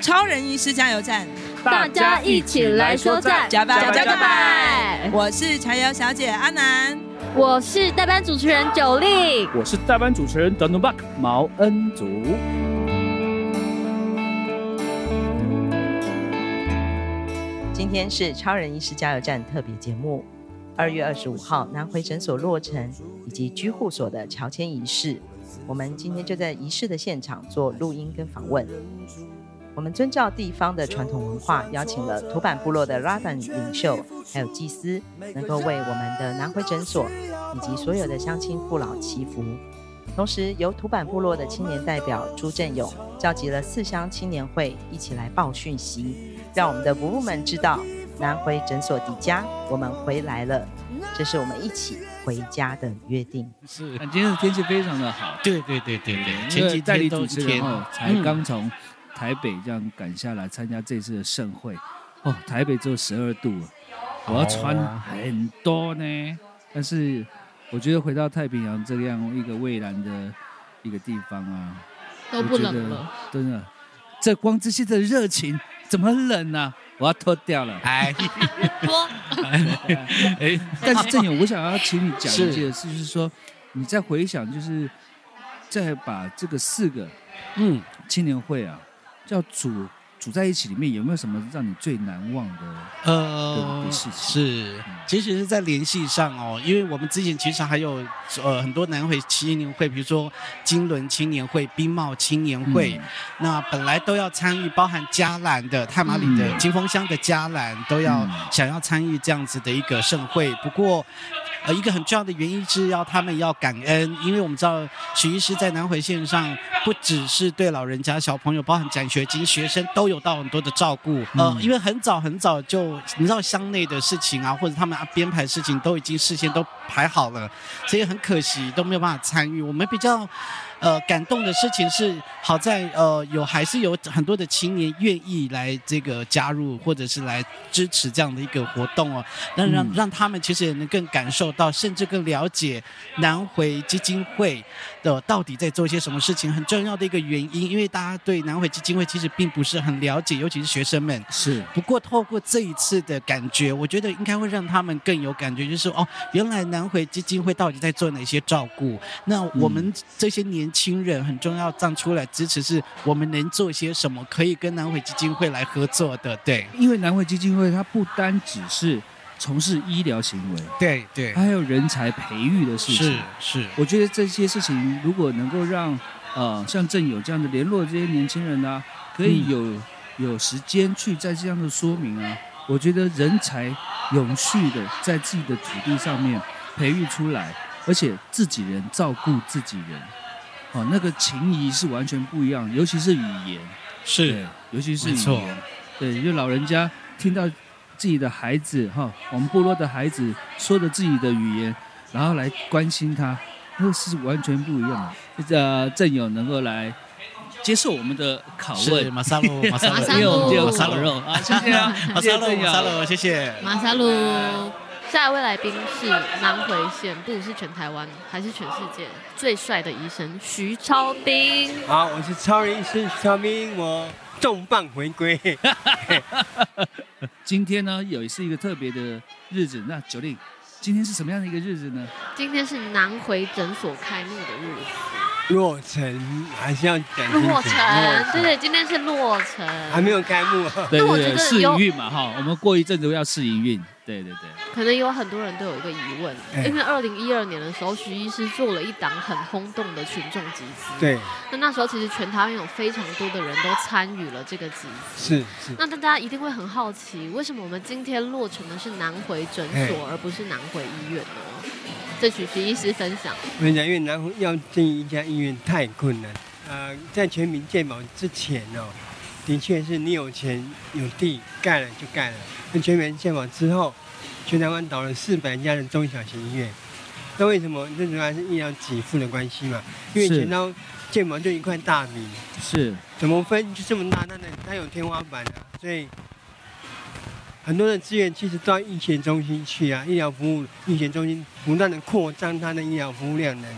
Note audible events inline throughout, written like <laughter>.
超人医师加油站，大家一起来说赞，加拜加加拜！我是柴油小姐阿南，我是代班主持人九力，我是代班主持人 Donubak 毛恩祖。今天是超人医师加油站特别节目，二月二十五号南回诊所落成以及居护所的乔迁仪式，我们今天就在仪式的现场做录音跟访问。我们遵照地方的传统文化，邀请了土坂部落的拉丹领袖，还有祭司，能够为我们的南回诊所以及所有的乡亲父老祈福。同时，由土坂部落的青年代表朱振勇召集了四乡青年会，一起来报讯息，让我们的伯伯们知道南回诊所底家，我们回来了。这是我们一起回家的约定。是，今天的天气非常的好。对对对对对，前几代理主持人才刚从。台北这样赶下来参加这次的盛会，哦，台北只有十二度，我要穿很多呢。但是我觉得回到太平洋这样一个蔚蓝的一个地方啊，都不冷了。真的，这光这些的热情怎么冷呢、啊？我要脱掉了。哎，脱。<laughs> 哎，但是郑勇，我想要请你讲一件事，就是说你在回想，就是再把这个四个嗯青年会啊。叫主。组在一起，里面有没有什么让你最难忘的呃的事情？是，其实是在联系上哦，因为我们之前其实还有呃很多南回青年会，比如说金轮青年会、冰帽青年会，嗯、那本来都要参与，包含嘉兰的太马里的金峰乡的嘉兰、嗯、都要想要参与这样子的一个盛会，不过。呃，一个很重要的原因是要他们要感恩，因为我们知道许医师在南回线上不只是对老人家、小朋友，包含奖学金、学生都有到很多的照顾。呃，因为很早很早就你知道乡内的事情啊，或者他们编排事情都已经事先都排好了，所以很可惜都没有办法参与。我们比较。呃，感动的事情是，好在呃有还是有很多的青年愿意来这个加入，或者是来支持这样的一个活动哦，让让让他们其实也能更感受到，甚至更了解南回基金会的到底在做些什么事情。很重要的一个原因，因为大家对南回基金会其实并不是很了解，尤其是学生们。是。不过透过这一次的感觉，我觉得应该会让他们更有感觉，就是哦，原来南回基金会到底在做哪些照顾？那我们这些年。亲人很重要，站出来支持，是我们能做些什么，可以跟南汇基金会来合作的。对，因为南汇基金会它不单只是从事医疗行为，对对，它还有人才培育的事情。是是，我觉得这些事情如果能够让呃像郑友这样的联络这些年轻人呢、啊，可以有、嗯、有时间去在这样的说明啊，我觉得人才永续的在自己的土地上面培育出来，而且自己人照顾自己人。哦，那个情谊是完全不一样，尤其是语言，是，尤其是语言，对，就老人家听到自己的孩子哈、哦，我们部落的孩子说的自己的语言，然后来关心他，那个是完全不一样的。呃，正友能够来接受我们的拷问，马萨鲁，马萨鲁，因为我们就有烤肉啊，谢谢啊，马萨鲁，马萨鲁，谢谢，马萨鲁。下一位来宾是南回县，不是全台湾，还是全世界最帅的医生徐超斌。好，我是超人医生徐超斌，我重磅回归。今天呢，有是一个特别的日子。那九令，今天是什么样的一个日子呢？今天是南回诊所开幕的日子。落成还是要等落成，对对，今天是落成，还没有开幕。对对对，试营运嘛哈，我们过一阵子要试营运。对对对，可能有很多人都有一个疑问，因为二零一二年的时候，徐医师做了一档很轰动的群众集资。对，那那时候其实全台湾有非常多的人都参与了这个集资。是是。那大家一定会很好奇，为什么我们今天落成的是南回诊所，而不是南回医院呢？这许徐医师分享。我跟你讲，因为南回要建一家医院太困难。呃，在全民健保之前哦，的确是你有钱有地盖了就盖了。那全民健保之后，全台湾倒了四百家的中小型医院。那为什么？最主要是医疗给付的关系嘛。因为全都健保就一块大米，是怎么分就这么大，那那它有天花板啊。所以很多的资源其实到医学中心去啊，医疗服务医学中心不断的扩张它的医疗服务量能，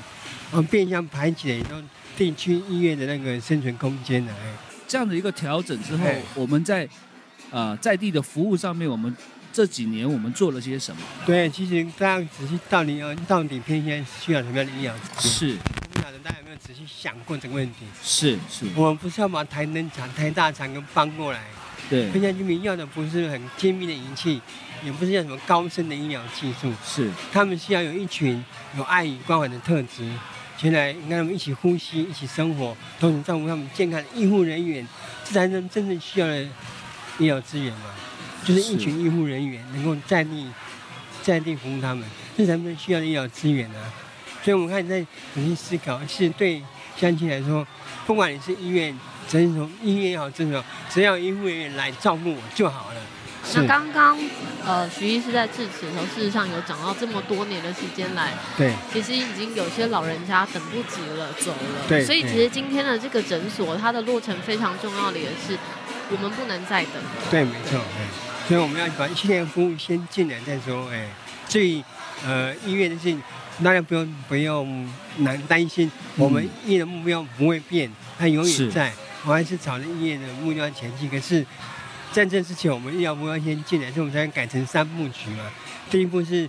而变相排挤了都地区医院的那个生存空间来。这样的一个调整之后，我们在。呃，在地的服务上面，我们这几年我们做了些什么？对，其实大家仔细到底要到底偏乡需要什么样的医疗？是，不晓得大家有没有仔细想过这个问题？是是，我们不是要把台能厂、台大厂跟搬过来。对，偏乡居民要的不是很精密的仪器，也不是要什么高深的医疗技术。是，他们需要有一群有爱与关怀的特质，前来跟他们一起呼吸、一起生活，同时照顾他们健康的医护人员，这才是真正需要的。医疗资源嘛，就是一群医护人员能够在地在地服务他们，这才是需要的医疗资源啊。所以，我们开始在仔细思考，其实对乡亲来说，不管你是医院、诊所、医院也好，诊所，只要医护人员来照顾我就好了。那刚刚呃，徐医师在致辞的时候，事实上有讲到这么多年的时间来，对，其实已经有些老人家等不及了，走了。对，所以其实今天的这个诊所，它的落成非常重要的也是。我们不能再等。对，没错，哎，所以我们要把一系列服务先进来再说，哎，至于呃医院的事情，大家不用不用难担心，我们医院的目标不会变，它永远在，我还是朝着医院的目标前进。可是在这之前，我们医疗服务要先进来，所以我们才改成三部曲嘛。第一步是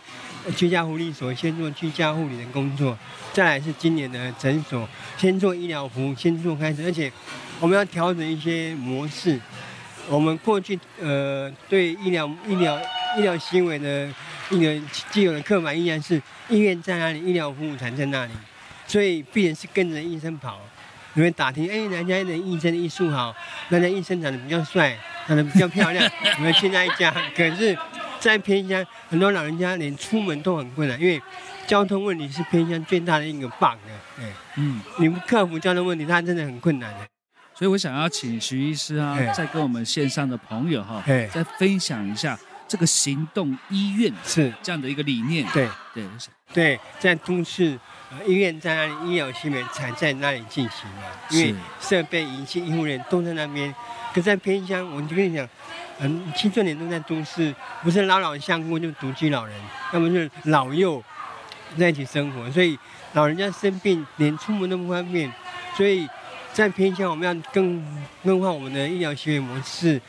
居家护理所先做居家护理的工作，再来是今年的诊所，先做医疗服务，先做开始，而且。我们要调整一些模式。我们过去呃对医疗医疗医疗行为的一个既有的刻板印象是医院在哪里，医疗服务才在那里，所以病人是跟着医生跑。你会打听，哎，人家的医生医术好，人家医生长得比较帅，长得比较漂亮，<laughs> 你们去那一家。可是，在偏乡，很多老人家连出门都很困难，因为交通问题是偏乡最大的一个 bug。哎，嗯，你不克服交通问题，他真的很困难的。所以我想要请徐医师啊，再跟我们线上的朋友哈，再分享一下这个行动医院是这样的一个理念。对对对，在都市，呃，医院在那里，医疗行为才在那里进行嘛，因为设备仪器、医护人员都在那边。可在偏乡，我就跟你讲，嗯，青壮年都在都市，不是老老相孤，就独居老人，要么就是老幼在一起生活，所以老人家生病连出门都不方便，所以。在偏向，我们要更更换我们的医疗行为模式。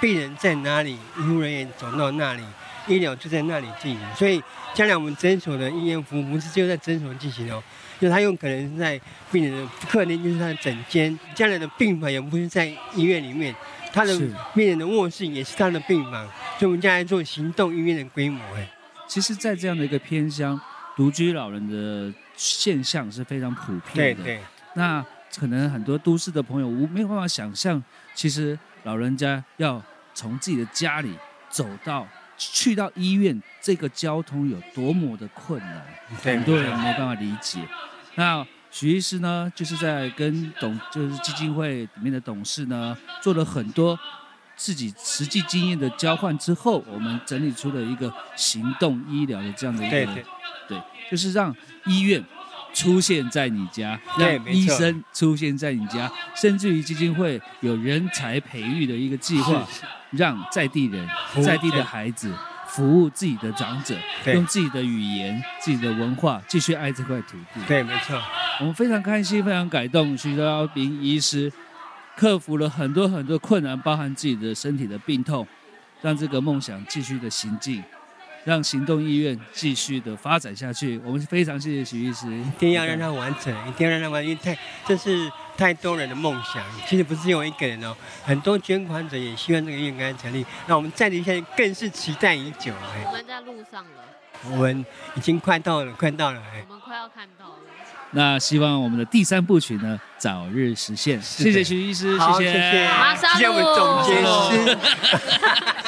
病人在哪里，医护人员走到那里，医疗就在那里进行。所以，将来我们诊所的医院服务不是只有在诊所进行哦，就他有可能是在病人的客厅，就是他的诊间。将来的病房也不是在医院里面，他的病人的卧室也是他的病房。所以，我们将来做行动医院的规模。哎，其实，在这样的一个偏乡，独居老人的现象是非常普遍的。对对，那。可能很多都市的朋友无没有办法想象，其实老人家要从自己的家里走到去到医院，这个交通有多么的困难，很多人没办法理解。那徐医师呢，就是在跟董就是基金会里面的董事呢，做了很多自己实际经验的交换之后，我们整理出了一个行动医疗的这样的一个，对，对，对，就是让医院。出现在你家，让医生出现在你家，甚至于基金会有人才培育的一个计划，让在地人、在地的孩子服务自己的长者，用自己的语言、自己的文化继续爱这块土地。对，没错。我们非常开心，非常感动。徐昭明医师克服了很多很多困难，包含自己的身体的病痛，让这个梦想继续的行进。让行动医院继续的发展下去。我们非常谢谢许医师，一定要让它完成，一定要让它完成，因为太这是太多人的梦想。其实不是我一个人哦，很多捐款者也希望这个医院赶快成立。那我们在地现在更是期待已久。我们在路上了，我们已经快到了，快到了。我们快要看到了。那希望我们的第三部曲呢，早日实现。谢谢徐医师，谢谢，谢谢我们总监师。<laughs> <laughs> <laughs>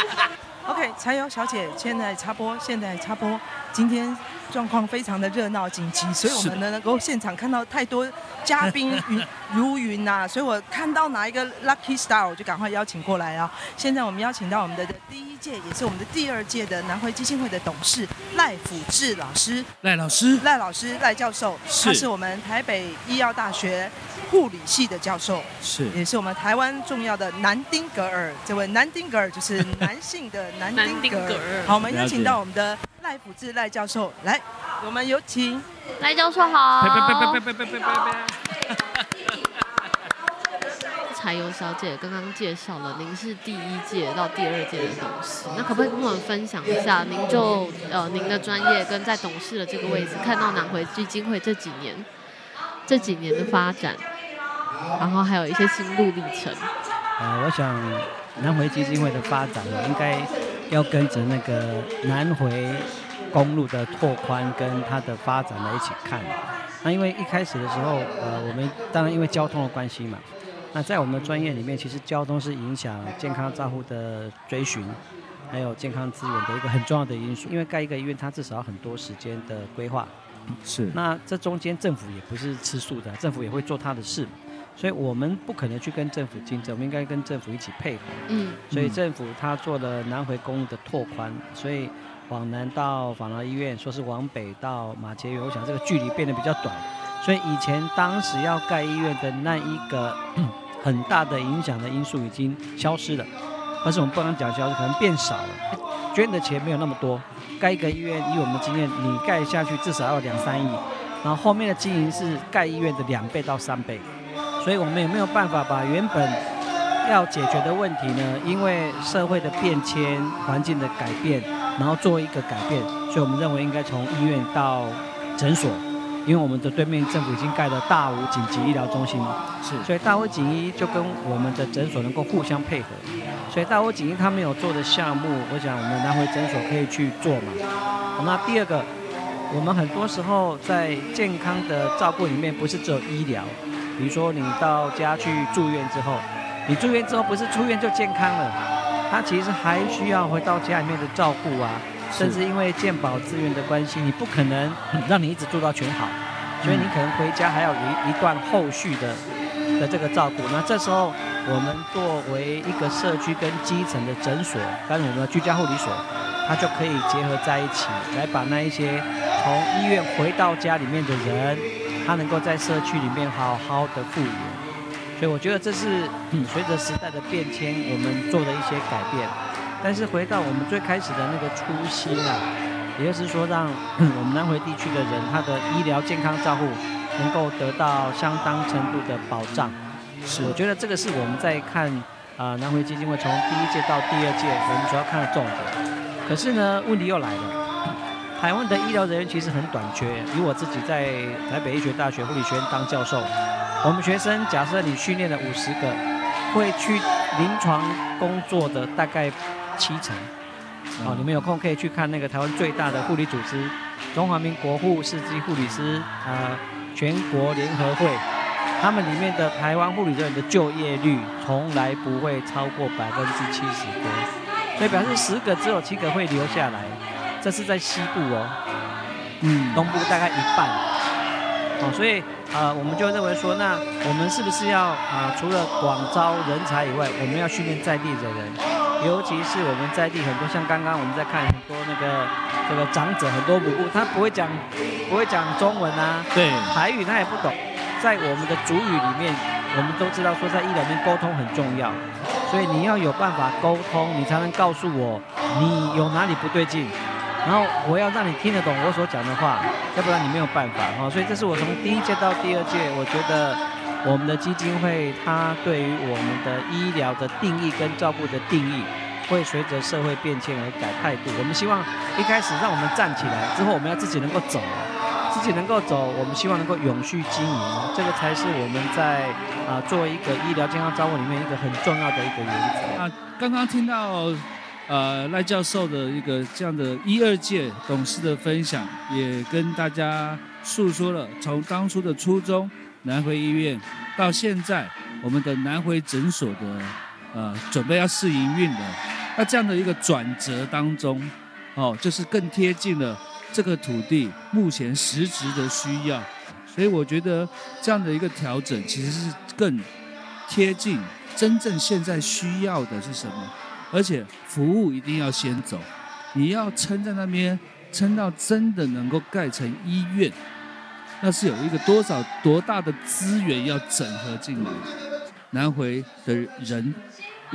OK，柴油小姐，现在插播，现在插播。今天状况非常的热闹紧急，所以我们呢能够现场看到太多嘉宾云如云呐、啊，所以我看到哪一个 lucky star，我就赶快邀请过来啊。现在我们邀请到我们的第一届，也是我们的第二届的南回基金会的董事赖辅志老师。赖老师，赖老师，赖教授，他是我们台北医药大学护理系的教授，是，也是我们台湾重要的南丁格尔。这位南丁格尔就是男性的 <laughs> 南丁格尔。好，我们邀请到我们的赖辅志赖教授来，我们有请赖教授好。<laughs> <laughs> 柴油小姐刚刚介绍了，您是第一届到第二届的董事，那可不可以跟我们分享一下，您就呃您的专业跟在董事的这个位置，看到南回基金会这几年这几年的发展，然后还有一些心路历程。呃，我想南回基金会的发展，应该要跟着那个南回公路的拓宽跟它的发展来一起看。那因为一开始的时候，呃，我们当然因为交通的关系嘛。那在我们的专业里面，其实交通是影响健康照护的追寻，还有健康资源的一个很重要的因素。因为盖一个医院，它至少要很多时间的规划。是。那这中间政府也不是吃素的，政府也会做他的事，所以我们不可能去跟政府竞争，我们应该跟政府一起配合。嗯。所以政府他做了南回公路的拓宽，所以往南到枋寮医院，说是往北到马偕医院，我想这个距离变得比较短。所以以前当时要盖医院的那一个。很大的影响的因素已经消失了，但是我们不能讲消失，可能变少了。捐的钱没有那么多，盖一个医院，以我们的经验，你盖下去至少要两三亿，然后后面的经营是盖医院的两倍到三倍，所以我们也没有办法把原本要解决的问题呢，因为社会的变迁、环境的改变，然后做一个改变，所以我们认为应该从医院到诊所。因为我们的对面政府已经盖了大武紧急医疗中心，是，所以大武锦医就跟我们的诊所能够互相配合，所以大武锦医他们有做的项目，我想我们南回诊所可以去做嘛。好，那第二个，我们很多时候在健康的照顾里面，不是只有医疗，比如说你到家去住院之后，你住院之后不是出院就健康了，他其实还需要回到家里面的照顾啊。甚至因为健保资源的关系，你不可能让你一直做到全好，所以你可能回家还要一一段后续的的这个照顾。那这时候，我们作为一个社区跟基层的诊所，跟我们的居家护理所，它就可以结合在一起，来把那一些从医院回到家里面的人，他能够在社区里面好好的复原。所以我觉得这是随着时代的变迁，我们做的一些改变。但是回到我们最开始的那个初心啊，也就是说，让 <clears throat> 我们南回地区的人他的医疗健康照护能够得到相当程度的保障。是，我觉得这个是我们在看啊、呃、南回基金会从第一届到第二届我们主要看的重点。可是呢，问题又来了，台湾的医疗人员其实很短缺。以我自己在台北医学大学护理学院当教授，我们学生假设你训练了五十个，会去临床工作的大概。七成，哦，你们有空可以去看那个台湾最大的护理组织——中华民国护士及护理师啊全国联合会，他们里面的台湾护理人员的就业率从来不会超过百分之七十多，所以表示十个只有七个会留下来，这是在西部哦，嗯，东部大概一半，哦，所以啊，我们就认为说，那我们是不是要啊，除了广招人才以外，我们要训练在地的人？尤其是我们在地很多，像刚刚我们在看很多那个这个长者，很多不顾他不会讲不会讲中文啊，对，台语他也不懂，在我们的主语里面，我们都知道说在医疗里面沟通很重要，所以你要有办法沟通，你才能告诉我你有哪里不对劲，然后我要让你听得懂我所讲的话，要不然你没有办法哈。所以这是我从第一届到第二届，我觉得。我们的基金会，它对于我们的医疗的定义跟照顾的定义，会随着社会变迁而改态度。我们希望一开始让我们站起来，之后我们要自己能够走，自己能够走，我们希望能够永续经营，这个才是我们在啊、作为一个医疗健康照护里面一个很重要的一个原则。啊，刚刚听到呃赖教授的一个这样的一二届董事的分享，也跟大家诉说了从当初的初衷，南回医院到现在我们的南回诊所的。呃，准备要试营运的，那这样的一个转折当中，哦，就是更贴近了这个土地目前实质的需要，所以我觉得这样的一个调整其实是更贴近真正现在需要的是什么，而且服务一定要先走，你要撑在那边，撑到真的能够盖成医院，那是有一个多少多大的资源要整合进来，南回的人。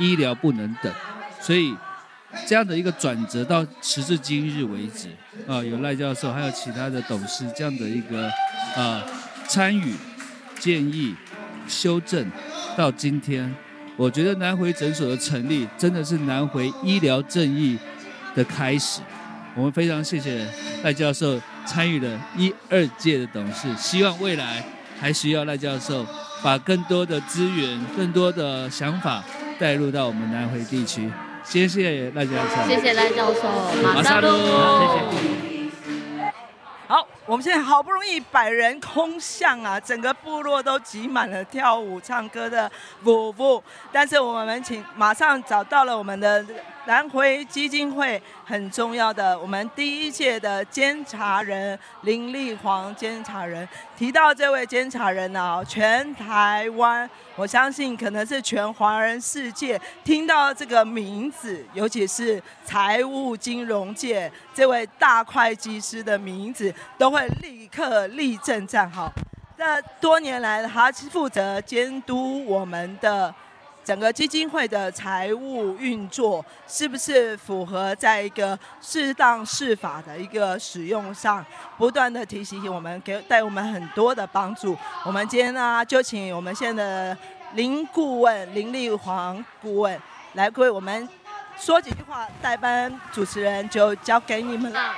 医疗不能等，所以这样的一个转折到时至今日为止，啊，有赖教授还有其他的董事这样的一个啊参与、建议、修正，到今天，我觉得南回诊所的成立真的是南回医疗正义的开始。我们非常谢谢赖教授参与了一二届的董事，希望未来还需要赖教授把更多的资源、更多的想法。带入到我们南回地区，谢谢赖教授，谢谢赖教授，马上路，谢谢。好，我们现在好不容易百人空巷啊，整个部落都挤满了跳舞、唱歌的舞步，但是我们请马上找到了我们的。南回基金会很重要的，我们第一届的监察人林立煌监察人提到这位监察人呢，全台湾，我相信可能是全华人世界听到这个名字，尤其是财务金融界这位大会计师的名字，都会立刻立正站好。那多年来，他负责监督我们的。整个基金会的财务运作是不是符合在一个适当适法的一个使用上，不断的提醒我们，给带我们很多的帮助。我们今天呢，就请我们现在的林顾问林立煌顾问来为我们说几句话，代班主持人就交给你们了。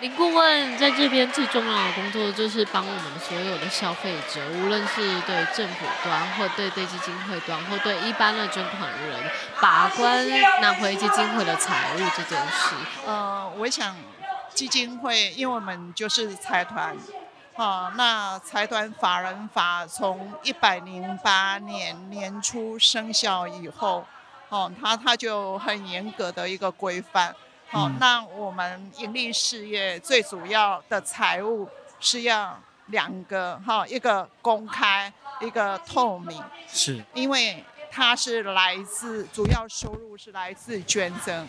林顾问在这边最重要的工作就是帮我们所有的消费者，无论是对政府端，或对对基金会端，或对一般的捐款人，把关拿回基金会的财务这件事。呃，我想基金会，因为我们就是财团，啊，那财团法人法从一百零八年年初生效以后，哦，它它就很严格的一个规范。好，那我们盈利事业最主要的财务是要两个哈，一个公开，一个透明。是，因为它是来自主要收入是来自捐赠。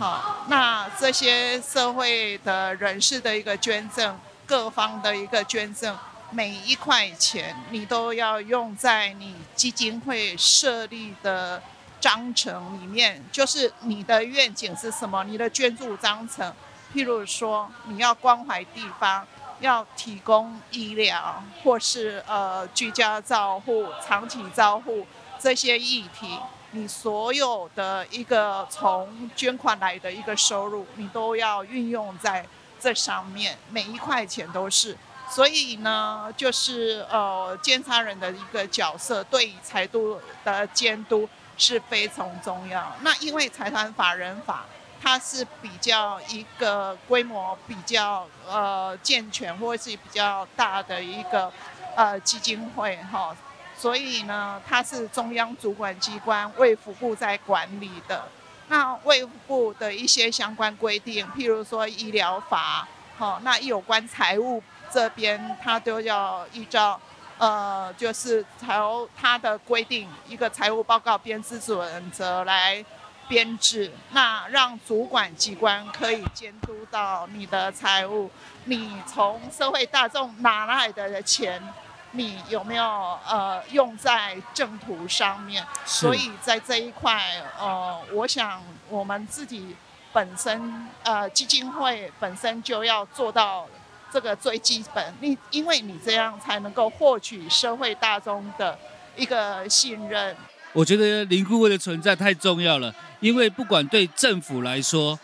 好，那这些社会的人士的一个捐赠，各方的一个捐赠，每一块钱你都要用在你基金会设立的。章程里面就是你的愿景是什么？你的捐助章程，譬如说你要关怀地方，要提供医疗，或是呃居家照护、长期照护这些议题，你所有的一个从捐款来的一个收入，你都要运用在这上面，每一块钱都是。所以呢，就是呃监察人的一个角色，对财度的监督。是非常重要。那因为财团法人法，它是比较一个规模比较呃健全或是比较大的一个呃基金会哈，所以呢，它是中央主管机关卫福部在管理的。那卫福部的一些相关规定，譬如说医疗法，好，那有关财务这边，它都要依照。呃，就是由他的规定，一个财务报告编制准则来编制，那让主管机关可以监督到你的财务，你从社会大众拿来的钱，你有没有呃用在正途上面？所以在这一块，呃，我想我们自己本身呃基金会本身就要做到。这个最基本，你因为你这样才能够获取社会大众的一个信任。我觉得林顾问的存在太重要了，因为不管对政府来说，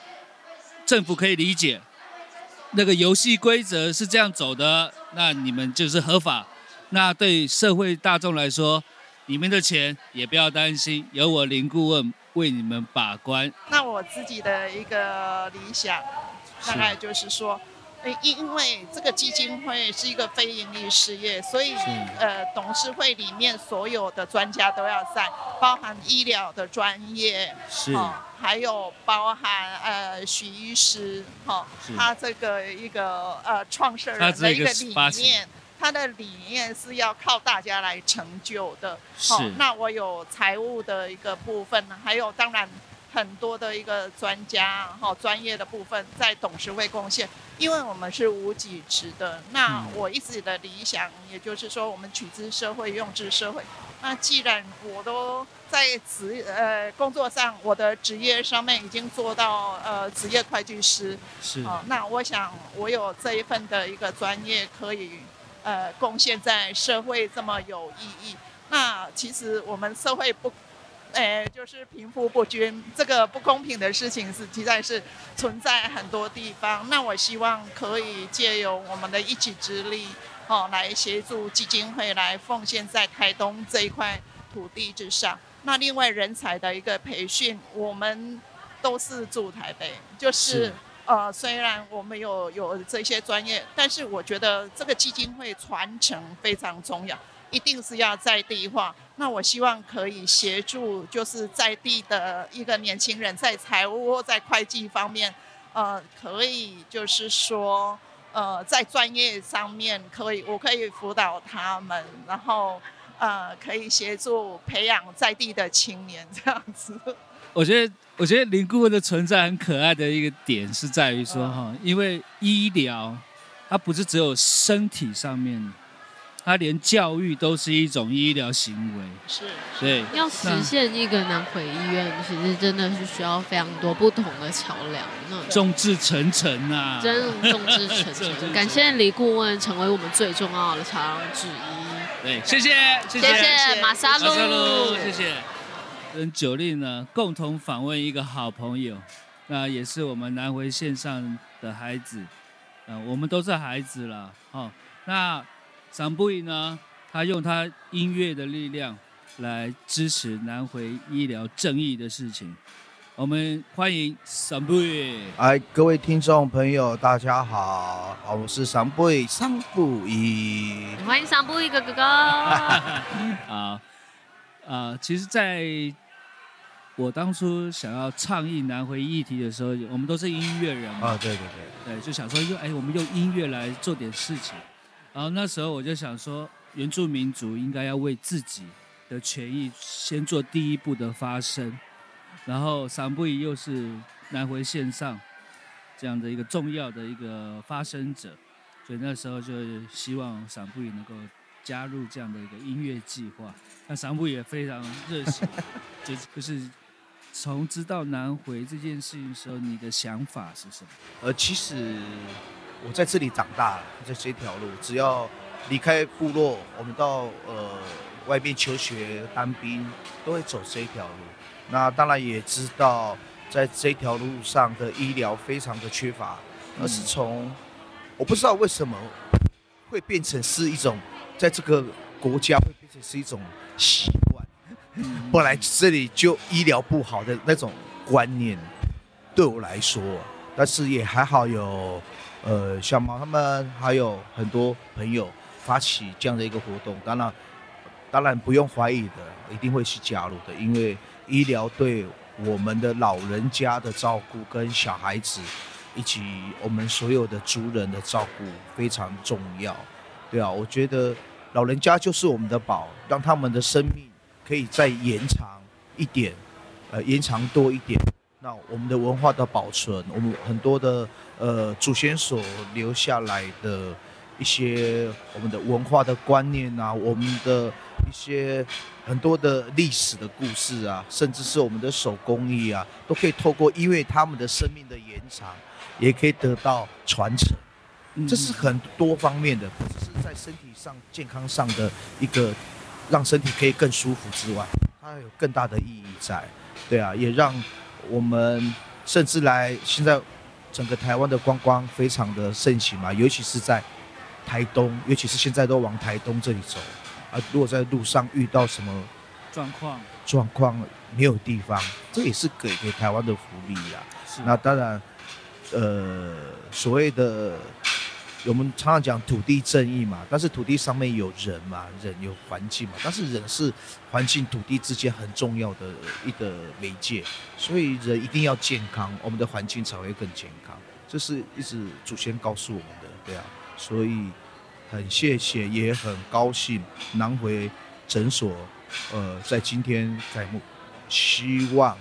政府可以理解那个游戏规则是这样走的，那你们就是合法。那对社会大众来说，你们的钱也不要担心，有我林顾问为你们把关。那我自己的一个理想，大概就是说。因为这个基金会是一个非营利事业，所以呃，董事会里面所有的专家都要在，包含医疗的专业，是，哦、还有包含呃许医师，哈、哦，他这个一个呃创设人的一个理念，他的理念是要靠大家来成就的。好、哦，那我有财务的一个部分，还有当然。很多的一个专家哈，专业的部分在董事会贡献，因为我们是无给职的。那我一直的理想，也就是说，我们取之社会，用之社会。那既然我都在职呃工作上，我的职业上面已经做到呃职业会计师，是啊，那我想我有这一份的一个专业，可以呃贡献在社会这么有意义。那其实我们社会不。哎，就是贫富不均，这个不公平的事情是实在是存在很多地方。那我希望可以借由我们的一己之力，哦，来协助基金会来奉献在台东这一块土地之上。那另外人才的一个培训，我们都是住台北，就是，是呃，虽然我们有有这些专业，但是我觉得这个基金会传承非常重要。一定是要在地化，那我希望可以协助，就是在地的一个年轻人，在财务或在会计方面，呃，可以就是说，呃，在专业上面可以，我可以辅导他们，然后呃，可以协助培养在地的青年这样子。我觉得，我觉得林顾问的存在很可爱的一个点是在于说哈，因为医疗它不是只有身体上面。他连教育都是一种医疗行为，是，对。要实现一个南回医院，其实真的是需要非常多不同的桥梁。那众志成城啊，真 <laughs> 众志成城。感谢李顾问成为我们最重要的桥梁之一。对，谢谢，谢谢，谢谢马沙路，谢谢。跟九令呢共同访问一个好朋友，那也是我们南回线上的孩子，呃，我们都是孩子了，哦，那。桑布伊呢？他用他音乐的力量来支持南回医疗正义的事情。我们欢迎桑布伊。哎，各位听众朋友，大家好，好，我是桑布伊，桑布伊。欢迎桑布伊哥哥哥。<laughs> 好，呃，其实在我当初想要倡议南回议题的时候，我们都是音乐人嘛。啊，对对对，对，就想说用哎，我们用音乐来做点事情。然后那时候我就想说，原住民族应该要为自己的权益先做第一步的发声。然后桑布伊又是南回线上这样的一个重要的一个发声者，所以那时候就希望桑布伊能够加入这样的一个音乐计划。那桑布也非常热心，就就是从知道南回这件事情的时候，你的想法是什么？呃，其实。我在这里长大了，在这条路，只要离开部落，我们到呃外面求学、当兵，都会走这一条路。那当然也知道，在这条路上的医疗非常的缺乏，而是从我不知道为什么会变成是一种，在这个国家会变成是一种习惯。<laughs> 本来这里就医疗不好的那种观念，对我来说，但是也还好有。呃，小毛他们还有很多朋友发起这样的一个活动，当然，当然不用怀疑的，一定会去加入的，因为医疗对我们的老人家的照顾跟小孩子，以及我们所有的族人的照顾非常重要。对啊，我觉得老人家就是我们的宝，让他们的生命可以再延长一点，呃，延长多一点。那我们的文化的保存，我们很多的呃祖先所留下来的一些我们的文化的观念啊，我们的一些很多的历史的故事啊，甚至是我们的手工艺啊，都可以透过因为他们的生命的延长，也可以得到传承。这是很多方面的，不只是在身体上健康上的一个让身体可以更舒服之外，它有更大的意义在。对啊，也让我们甚至来现在整个台湾的观光非常的盛行嘛，尤其是在台东，尤其是现在都往台东这里走啊。如果在路上遇到什么状况，状况没有地方，这也是给给台湾的福利啊。那当然，呃，所谓的。我们常常讲土地正义嘛，但是土地上面有人嘛，人有环境嘛，但是人是环境、土地之间很重要的一个媒介，所以人一定要健康，我们的环境才会更健康。这是一直祖先告诉我们的，对啊，所以很谢谢，也很高兴南回诊所，呃，在今天开幕，希望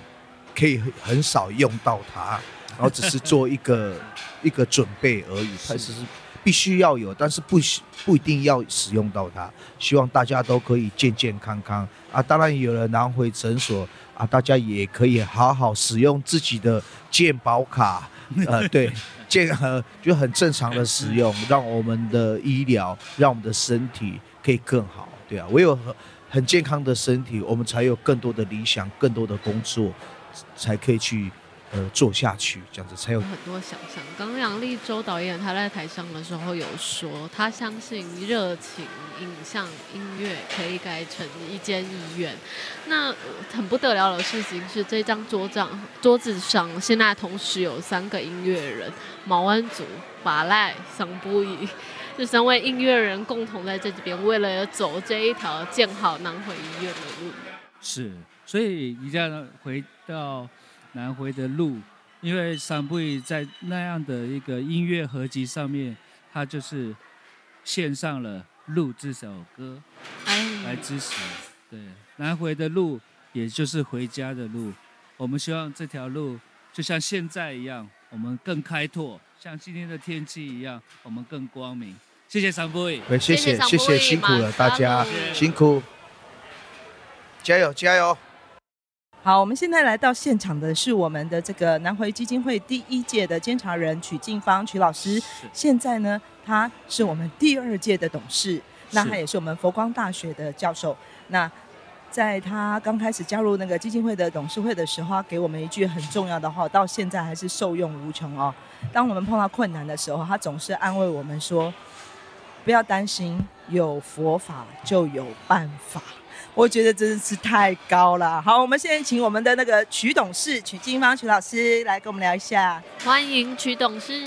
可以很少用到它，然后只是做一个 <laughs> 一个准备而已，它只是。必须要有，但是不不一定要使用到它。希望大家都可以健健康康啊！当然有了南回诊所啊，大家也可以好好使用自己的健保卡，<laughs> 呃，对，健呃就很正常的使用，让我们的医疗，让我们的身体可以更好。对啊，唯有很很健康的身体，我们才有更多的理想，更多的工作，才可以去。呃，做下去这样子才有很多想象。刚刚杨力州导演他在台上的时候有说，他相信热情、影像、音乐可以改成一间医院。那很不得了的事情是，这张桌上桌子上现在同时有三个音乐人：毛安祖、法赖、桑布伊，这三位音乐人共同在这边，为了走这一条建好南回医院的路。是，所以你这样回到。南回的路，因为桑布伊在那样的一个音乐合集上面，他就是献上了《路》这首歌来支持。对，南回的路，也就是回家的路。我们希望这条路就像现在一样，我们更开拓；像今天的天气一样，我们更光明。谢谢桑布伊，谢谢谢谢辛苦了大家，辛苦，加油加油。好，我们现在来到现场的是我们的这个南回基金会第一届的监察人曲静芳曲老师。现在呢，他是我们第二届的董事，那他也是我们佛光大学的教授。那在他刚开始加入那个基金会的董事会的时候，他给我们一句很重要的话，到现在还是受用无穷哦。当我们碰到困难的时候，他总是安慰我们说：“不要担心，有佛法就有办法。”我觉得真的是太高了。好，我们现在请我们的那个曲董事曲金芳曲老师来跟我们聊一下。欢迎曲董事。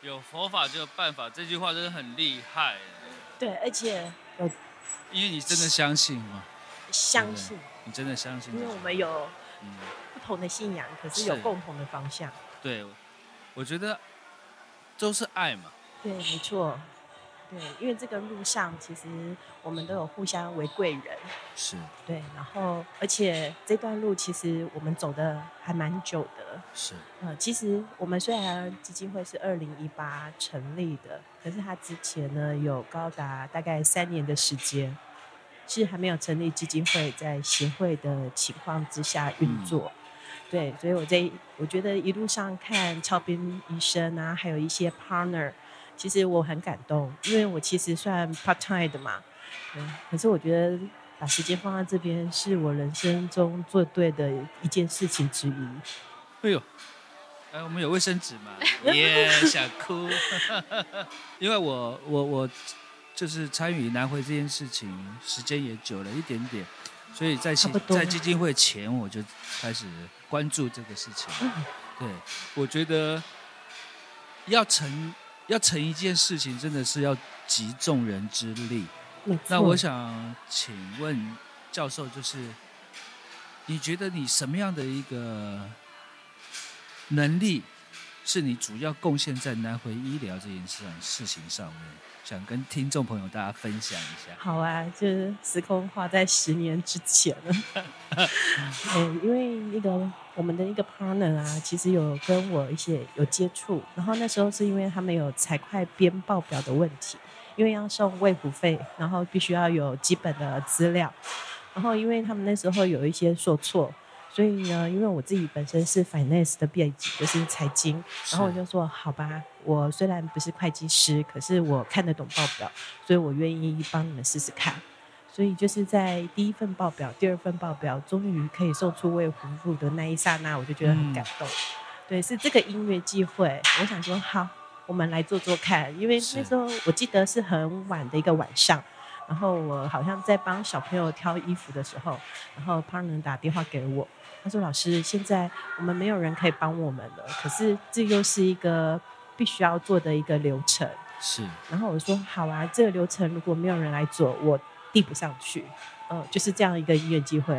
有佛法就有办法，这句话真的很厉害。对，而且有，因为你真的相信吗？相信。你真的相信？因为我们有不同的信仰，可是有共同的方向。对，我觉得都是爱嘛。对，没错。对，因为这个路上其实我们都有互相为贵人，是。对，然后而且这段路其实我们走的还蛮久的，是，呃，其实我们虽然基金会是二零一八成立的，可是它之前呢有高达大概三年的时间，是还没有成立基金会，在协会的情况之下运作，嗯、对，所以我在我觉得一路上看超斌医生啊，还有一些 partner。其实我很感动，因为我其实算 part time 的嘛，嗯，可是我觉得把时间放在这边是我人生中做对的一件事情之一。哎呦，哎，我们有卫生纸吗？耶、yeah，想哭，<laughs> 因为我我我就是参与南回这件事情时间也久了一点点，所以在在基金会前我就开始关注这个事情。嗯、对，我觉得要成。要成一件事情，真的是要集众人之力。那我想请问教授，就是你觉得你什么样的一个能力，是你主要贡献在南回医疗这件事上事情上面？想跟听众朋友大家分享一下。好啊，就是时空画在十年之前了。嗯，<laughs> 因为那个我们的一个 partner 啊，其实有跟我一些有接触，然后那时候是因为他们有财会编报表的问题，因为要送卫福费，然后必须要有基本的资料，然后因为他们那时候有一些说错，所以呢，因为我自己本身是 finance 的背景，就是财经，然后我就说好吧，我虽然不是会计师，可是我看得懂报表，所以我愿意帮你们试试看。所以就是在第一份报表、第二份报表终于可以送出未回复的那一刹那，我就觉得很感动。嗯、对，是这个音乐机会，我想说好，我们来做做看。因为那时候我记得是很晚的一个晚上，然后我好像在帮小朋友挑衣服的时候，然后 partner 打电话给我，他说：“老师，现在我们没有人可以帮我们了，可是这又是一个必须要做的一个流程。”是。然后我说：“好啊，这个流程如果没有人来做，我。”递不上去，嗯、呃，就是这样一个音乐机会。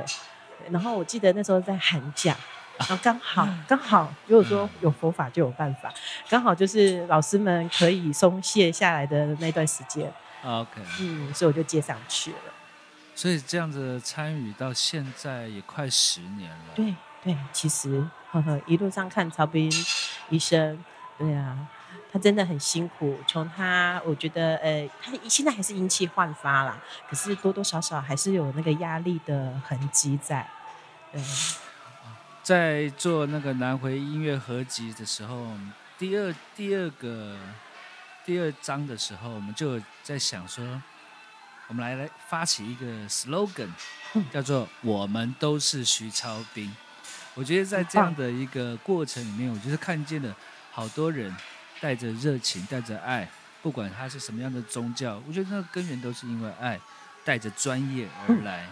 然后我记得那时候在寒假，然后刚好刚好，如果说有佛法就有办法，刚好就是老师们可以松懈下来的那段时间。OK，嗯，所以我就接上去了。所以这样子参与到现在也快十年了。对对，其实呵呵，<laughs> 一路上看曹斌医生，对啊。他真的很辛苦，从他我觉得，呃，他现在还是阴气焕发啦，可是多多少少还是有那个压力的痕迹在。对，在做那个南回音乐合集的时候，第二第二个第二章的时候，我们就在想说，我们来来发起一个 slogan，叫做“我们都是徐超斌”。我觉得在这样的一个过程里面，我就是看见了好多人。带着热情，带着爱，不管他是什么样的宗教，我觉得那个根源都是因为爱，带着专业而来，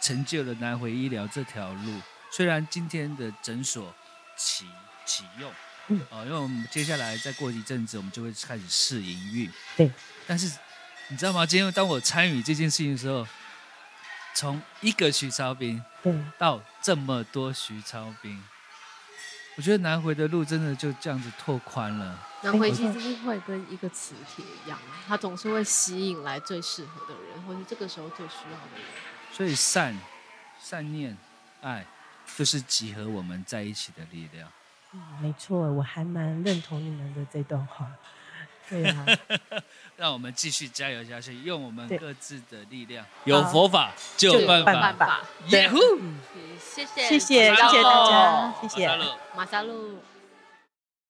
成就了南回医疗这条路。虽然今天的诊所启启用，嗯，哦，因为我们接下来再过一阵子，我们就会开始试营运。对，但是你知道吗？今天当我参与这件事情的时候，从一个徐超斌，对，到这么多徐超斌。我觉得南回的路真的就这样子拓宽了。南回其实会跟一个磁铁一样，它总是会吸引来最适合的人，或是这个时候最需要的人。所以善、善念、爱，就是集合我们在一起的力量。嗯，没错，我还蛮认同你们的这段话。对啊，<laughs> 让我们继续加油下去，用我们各自的力量。有佛法就有办法。办法。对，谢谢，谢谢，谢谢大家，谢谢。马萨路，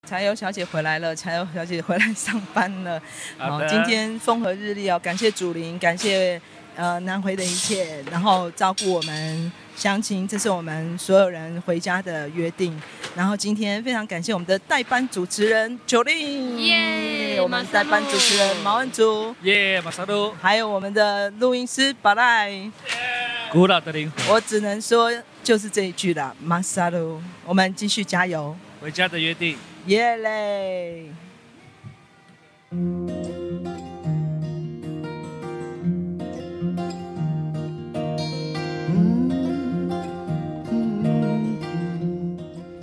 柴油小姐回来了，柴油小姐回来上班了。好，今天风和日丽哦，感谢主灵，感谢呃南回的一切，然后照顾我们。乡亲，这是我们所有人回家的约定。然后今天非常感谢我们的代班主持人 Jolin，耶，我们代班主持人毛恩竹，耶，马萨路，还有我们的录音师巴赖，耶，古老的灵魂。我只能说就是这一句了，马萨路，我们继续加油，回家的约定，耶嘞。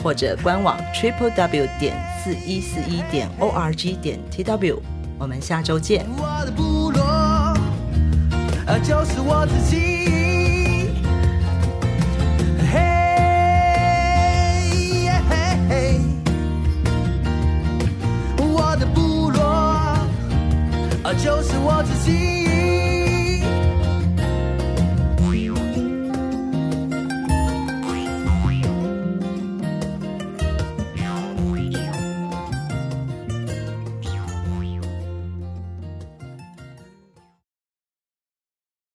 或者官网 triple w 点四一四一点 o r g 点 t w，我们下周见。我的部落，呃，就是我自己。嘿，耶嘿。我的部落，呃，就是我自己。